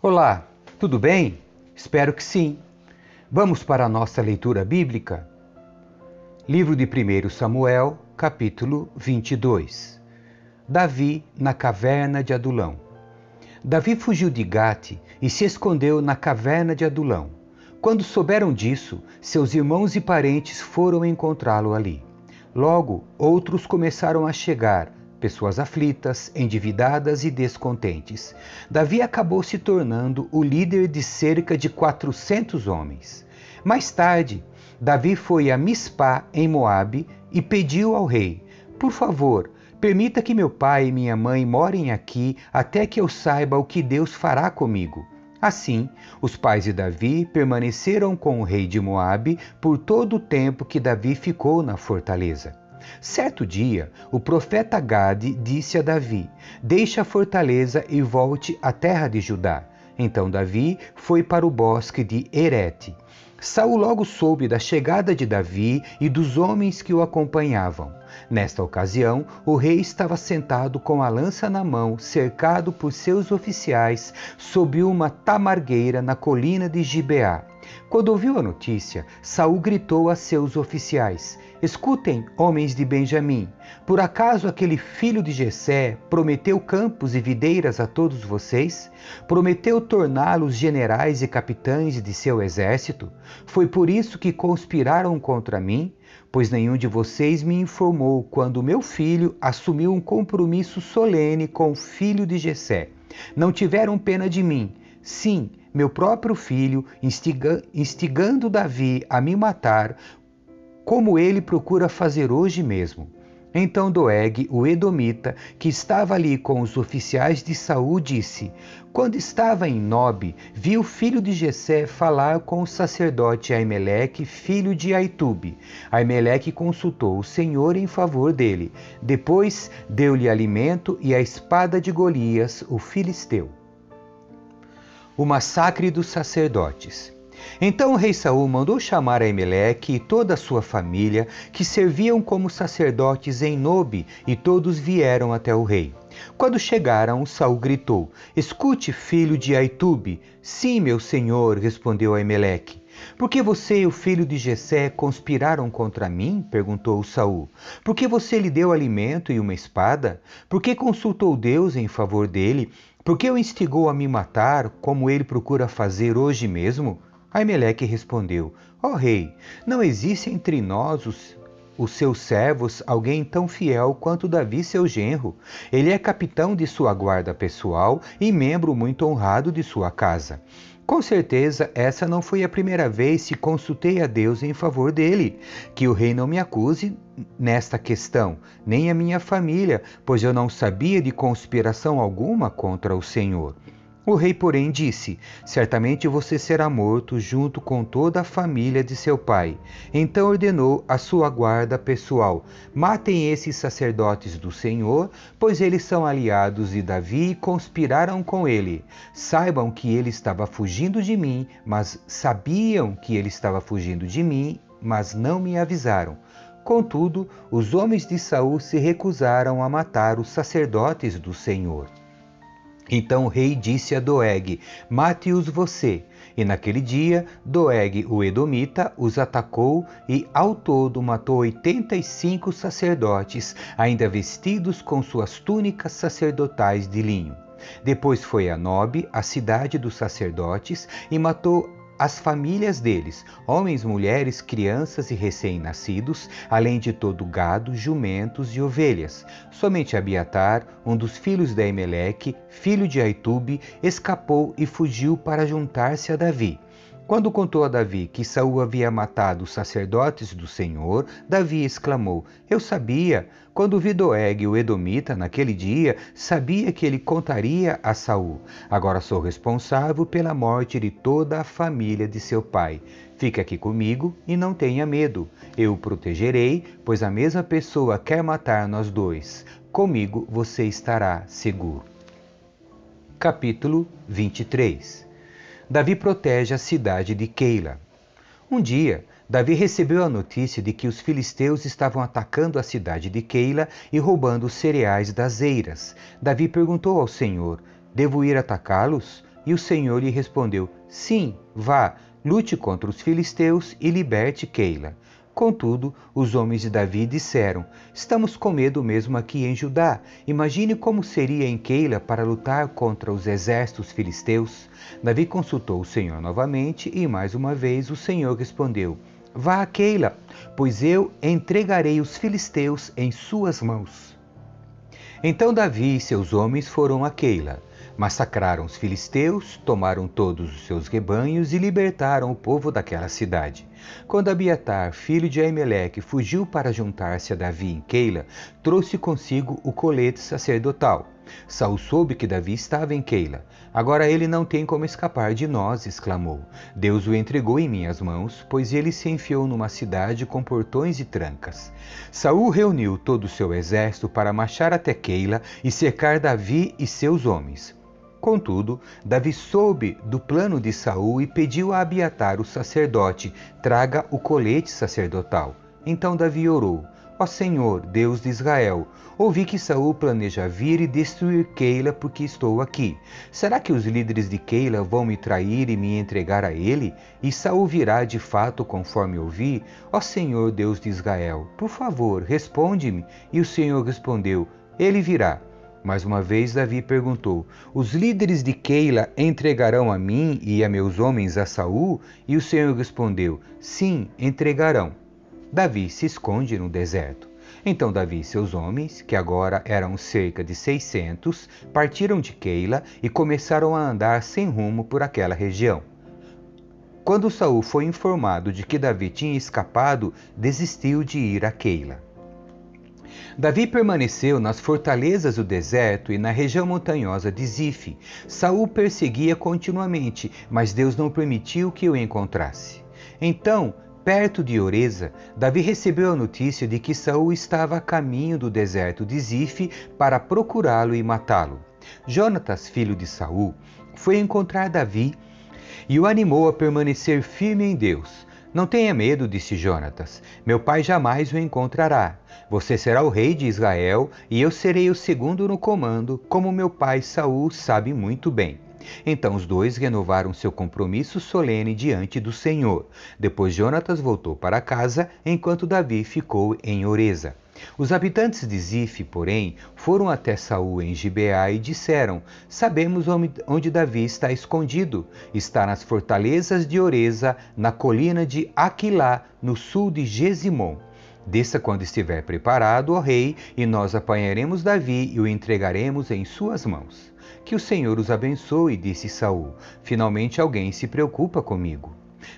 Olá, tudo bem? Espero que sim. Vamos para a nossa leitura bíblica? Livro de 1 Samuel, capítulo 22. Davi na caverna de Adulão. Davi fugiu de Gate e se escondeu na caverna de Adulão. Quando souberam disso, seus irmãos e parentes foram encontrá-lo ali. Logo, outros começaram a chegar, pessoas aflitas, endividadas e descontentes. Davi acabou se tornando o líder de cerca de 400 homens. Mais tarde, Davi foi a Mispá, em Moabe, e pediu ao rei: Por favor, permita que meu pai e minha mãe morem aqui até que eu saiba o que Deus fará comigo. Assim, os pais de Davi permaneceram com o rei de Moabe por todo o tempo que Davi ficou na fortaleza. Certo dia, o profeta Gade disse a Davi: Deixe a fortaleza e volte à terra de Judá. Então Davi foi para o bosque de Herete. Saul logo soube da chegada de Davi e dos homens que o acompanhavam. Nesta ocasião, o rei estava sentado com a lança na mão, cercado por seus oficiais, sob uma tamargueira na colina de Gibeá. Quando ouviu a notícia, Saul gritou a seus oficiais: Escutem, homens de Benjamim, por acaso aquele filho de Jessé prometeu campos e videiras a todos vocês? Prometeu torná-los generais e capitães de seu exército? Foi por isso que conspiraram contra mim? Pois nenhum de vocês me informou quando meu filho assumiu um compromisso solene com o filho de Jessé. Não tiveram pena de mim. Sim, meu próprio filho, instiga, instigando Davi a me matar, como ele procura fazer hoje mesmo. Então Doeg, o Edomita, que estava ali com os oficiais de Saul, disse: Quando estava em Nob, vi o filho de Jessé falar com o sacerdote Aimeleque, filho de Aitube. Aimeleque consultou o Senhor em favor dele. Depois deu-lhe alimento e a espada de Golias, o filisteu. O massacre dos sacerdotes. Então o rei Saul mandou chamar Aimeleque e toda a sua família, que serviam como sacerdotes em Nobe, e todos vieram até o rei. Quando chegaram, Saul gritou: Escute, filho de Aitube. Sim, meu senhor, respondeu Aimeleque. Por que você e o filho de Jessé conspiraram contra mim? perguntou Saul. Por que você lhe deu alimento e uma espada? Por que consultou Deus em favor dele? Por que o instigou a me matar, como ele procura fazer hoje mesmo? Aimeleque respondeu: Ó oh, rei, não existe entre nós os, os seus servos alguém tão fiel quanto Davi, seu genro. Ele é capitão de sua guarda pessoal e membro muito honrado de sua casa. Com certeza, essa não foi a primeira vez que consultei a Deus em favor dele. Que o rei não me acuse nesta questão, nem a minha família, pois eu não sabia de conspiração alguma contra o Senhor. O rei, porém, disse: Certamente você será morto junto com toda a família de seu pai. Então ordenou a sua guarda pessoal: Matem esses sacerdotes do Senhor, pois eles são aliados de Davi e conspiraram com ele. Saibam que ele estava fugindo de mim, mas sabiam que ele estava fugindo de mim, mas não me avisaram. Contudo, os homens de Saul se recusaram a matar os sacerdotes do Senhor. Então o rei disse a Doeg: Mate-os você. E naquele dia, Doeg, o Edomita, os atacou e ao todo matou oitenta e cinco sacerdotes, ainda vestidos com suas túnicas sacerdotais de linho. Depois foi a Nob, a cidade dos sacerdotes, e matou as famílias deles, homens, mulheres, crianças e recém-nascidos, além de todo gado, jumentos e ovelhas. Somente Abiatar, um dos filhos de Emeleque, filho de Aitube, escapou e fugiu para juntar-se a Davi. Quando contou a Davi que Saul havia matado os sacerdotes do Senhor, Davi exclamou: Eu sabia. Quando vi Doeg, o Edomita, naquele dia, sabia que ele contaria a Saul. Agora sou responsável pela morte de toda a família de seu pai. Fique aqui comigo e não tenha medo. Eu o protegerei, pois a mesma pessoa quer matar nós dois. Comigo você estará seguro. Capítulo 23 Davi protege a cidade de Keila. Um dia, Davi recebeu a notícia de que os filisteus estavam atacando a cidade de Keila e roubando os cereais das eiras. Davi perguntou ao Senhor: Devo ir atacá-los? E o Senhor lhe respondeu: Sim, vá, lute contra os filisteus e liberte Keila. Contudo, os homens de Davi disseram: Estamos com medo mesmo aqui em Judá. Imagine como seria em Keila para lutar contra os exércitos filisteus. Davi consultou o Senhor novamente e mais uma vez o Senhor respondeu: Vá a Keila, pois eu entregarei os filisteus em suas mãos. Então Davi e seus homens foram a Keila. Massacraram os filisteus, tomaram todos os seus rebanhos e libertaram o povo daquela cidade. Quando Abiatar, filho de Aimeleque, fugiu para juntar-se a Davi em Keila, trouxe consigo o colete sacerdotal. Saul soube que Davi estava em Keila. Agora ele não tem como escapar de nós, exclamou. Deus o entregou em minhas mãos, pois ele se enfiou numa cidade com portões e trancas. Saul reuniu todo o seu exército para marchar até Keila e cercar Davi e seus homens. Contudo, Davi soube do plano de Saul e pediu a Abiatar, o sacerdote, traga o colete sacerdotal. Então Davi orou: Ó Senhor, Deus de Israel, ouvi que Saul planeja vir e destruir Keila porque estou aqui. Será que os líderes de Keila vão me trair e me entregar a ele? E Saul virá de fato conforme ouvi? Ó Senhor, Deus de Israel, por favor, responde-me. E o Senhor respondeu: Ele virá. Mais uma vez, Davi perguntou: Os líderes de Keila entregarão a mim e a meus homens a Saul? E o Senhor respondeu: Sim, entregarão. Davi se esconde no deserto. Então Davi e seus homens, que agora eram cerca de seiscentos, partiram de Keila e começaram a andar sem rumo por aquela região. Quando Saul foi informado de que Davi tinha escapado, desistiu de ir a Keila. Davi permaneceu nas fortalezas do deserto e na região montanhosa de Zif. Saul perseguia continuamente, mas Deus não permitiu que o encontrasse. Então, perto de Oreza, Davi recebeu a notícia de que Saul estava a caminho do deserto de Zif para procurá-lo e matá-lo. Jonatas, filho de Saul, foi encontrar Davi e o animou a permanecer firme em Deus. Não tenha medo, disse Jonatas. Meu pai jamais o encontrará. Você será o rei de Israel e eu serei o segundo no comando, como meu pai Saul sabe muito bem. Então os dois renovaram seu compromisso solene diante do Senhor. Depois Jonatas voltou para casa, enquanto Davi ficou em Oreza. Os habitantes de Zif, porém, foram até Saul em Gibeá e disseram: Sabemos onde Davi está escondido. Está nas fortalezas de Oreza, na colina de Aquilá, no sul de Gesimon. Desça quando estiver preparado, ó rei, e nós apanharemos Davi e o entregaremos em suas mãos. Que o Senhor os abençoe, disse Saul. Finalmente alguém se preocupa comigo.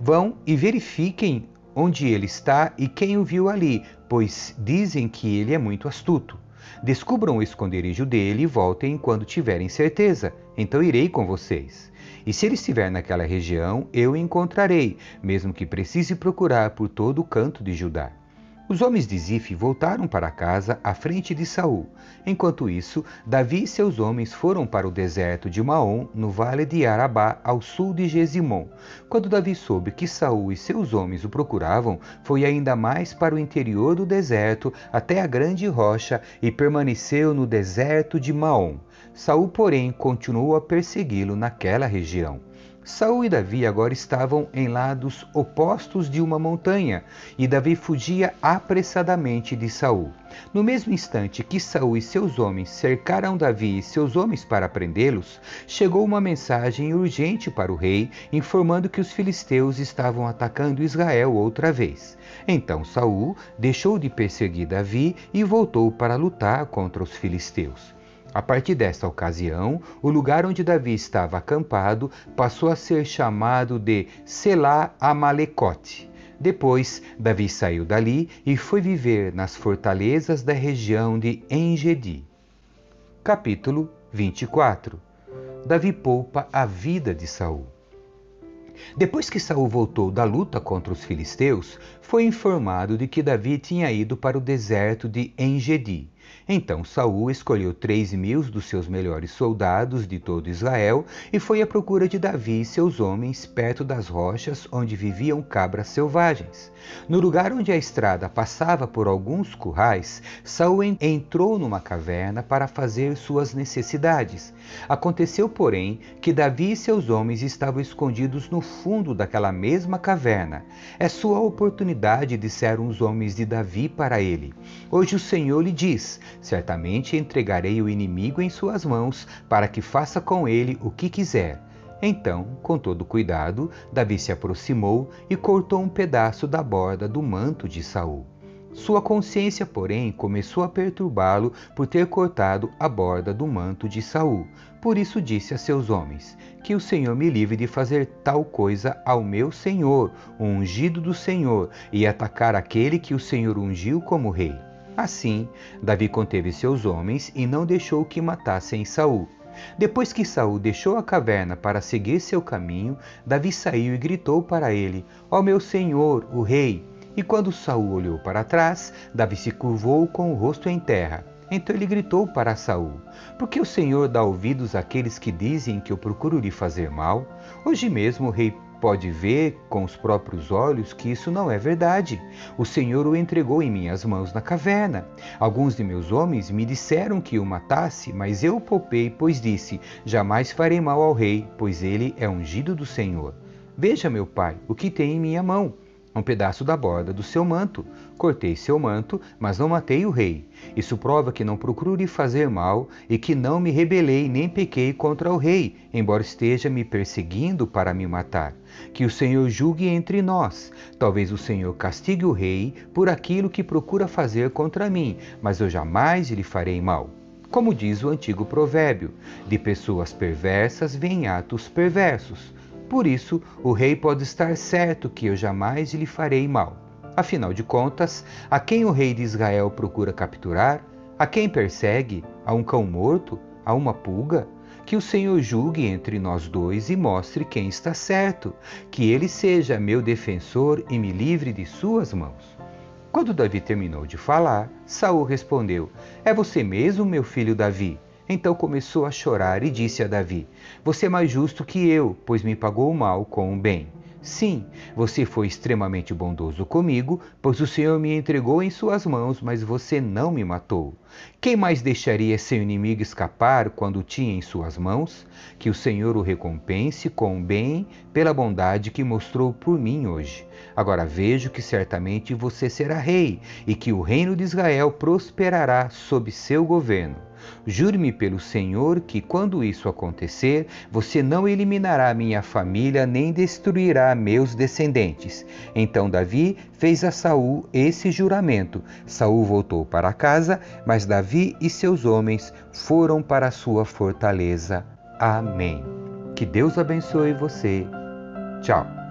Vão e verifiquem onde ele está e quem o viu ali, pois dizem que ele é muito astuto. Descubram o esconderijo dele e voltem quando tiverem certeza. Então irei com vocês. E se ele estiver naquela região, eu o encontrarei, mesmo que precise procurar por todo o canto de Judá. Os homens de Zif voltaram para casa à frente de Saul. Enquanto isso, Davi e seus homens foram para o deserto de Maom, no vale de Arabá, ao sul de Gesimon. Quando Davi soube que Saul e seus homens o procuravam, foi ainda mais para o interior do deserto, até a grande rocha, e permaneceu no deserto de Maom. Saul, porém, continuou a persegui-lo naquela região. Saul e Davi agora estavam em lados opostos de uma montanha, e Davi fugia apressadamente de Saul. No mesmo instante que Saul e seus homens cercaram Davi e seus homens para prendê-los, chegou uma mensagem urgente para o rei, informando que os filisteus estavam atacando Israel outra vez. Então Saul deixou de perseguir Davi e voltou para lutar contra os filisteus. A partir desta ocasião, o lugar onde Davi estava acampado passou a ser chamado de Selá Amalecote. Depois, Davi saiu dali e foi viver nas fortalezas da região de Engedi. Capítulo 24 Davi poupa a vida de Saul. Depois que Saul voltou da luta contra os filisteus, foi informado de que Davi tinha ido para o deserto de Engedi. Então Saul escolheu três mil dos seus melhores soldados de todo Israel e foi à procura de Davi e seus homens perto das rochas onde viviam cabras selvagens. No lugar onde a estrada passava por alguns currais, Saul entrou numa caverna para fazer suas necessidades. Aconteceu, porém, que Davi e seus homens estavam escondidos no fundo daquela mesma caverna. É sua oportunidade, disseram os homens de Davi para ele. Hoje o Senhor lhe diz: Certamente entregarei o inimigo em suas mãos, para que faça com ele o que quiser. Então, com todo cuidado, Davi se aproximou e cortou um pedaço da borda do manto de Saul. Sua consciência, porém, começou a perturbá-lo por ter cortado a borda do manto de Saul. Por isso disse a seus homens: Que o Senhor me livre de fazer tal coisa ao meu Senhor, o ungido do Senhor, e atacar aquele que o Senhor ungiu como rei. Assim, Davi conteve seus homens e não deixou que matassem Saul. Depois que Saul deixou a caverna para seguir seu caminho, Davi saiu e gritou para ele: Ó oh meu senhor, o rei! E quando Saul olhou para trás, Davi se curvou com o rosto em terra. Então ele gritou para Saul: Por que o Senhor dá ouvidos àqueles que dizem que eu procuro lhe fazer mal? Hoje mesmo o rei pode ver com os próprios olhos que isso não é verdade. O Senhor o entregou em minhas mãos na caverna. Alguns de meus homens me disseram que o matasse, mas eu o poupei, pois disse: Jamais farei mal ao rei, pois ele é ungido do Senhor. Veja, meu pai, o que tem em minha mão um pedaço da borda do seu manto. Cortei seu manto, mas não matei o rei. Isso prova que não procuro lhe fazer mal e que não me rebelei nem pequei contra o rei, embora esteja me perseguindo para me matar. Que o Senhor julgue entre nós. Talvez o Senhor castigue o rei por aquilo que procura fazer contra mim, mas eu jamais lhe farei mal. Como diz o antigo provérbio: de pessoas perversas vêm atos perversos. Por isso, o rei pode estar certo que eu jamais lhe farei mal. Afinal de contas, a quem o rei de Israel procura capturar? A quem persegue? A um cão morto? A uma pulga? Que o Senhor julgue entre nós dois e mostre quem está certo, que ele seja meu defensor e me livre de suas mãos. Quando Davi terminou de falar, Saul respondeu: É você mesmo, meu filho Davi? Então começou a chorar e disse a Davi: Você é mais justo que eu, pois me pagou o mal com o bem. Sim, você foi extremamente bondoso comigo, pois o Senhor me entregou em suas mãos, mas você não me matou. Quem mais deixaria seu inimigo escapar quando o tinha em suas mãos? Que o Senhor o recompense com bem pela bondade que mostrou por mim hoje. Agora vejo que certamente você será rei e que o reino de Israel prosperará sob seu governo. Jure-me pelo Senhor que, quando isso acontecer, você não eliminará minha família nem destruirá meus descendentes. Então Davi fez a Saul esse juramento. Saul voltou para casa, mas Davi e seus homens foram para sua fortaleza. Amém. Que Deus abençoe você. Tchau.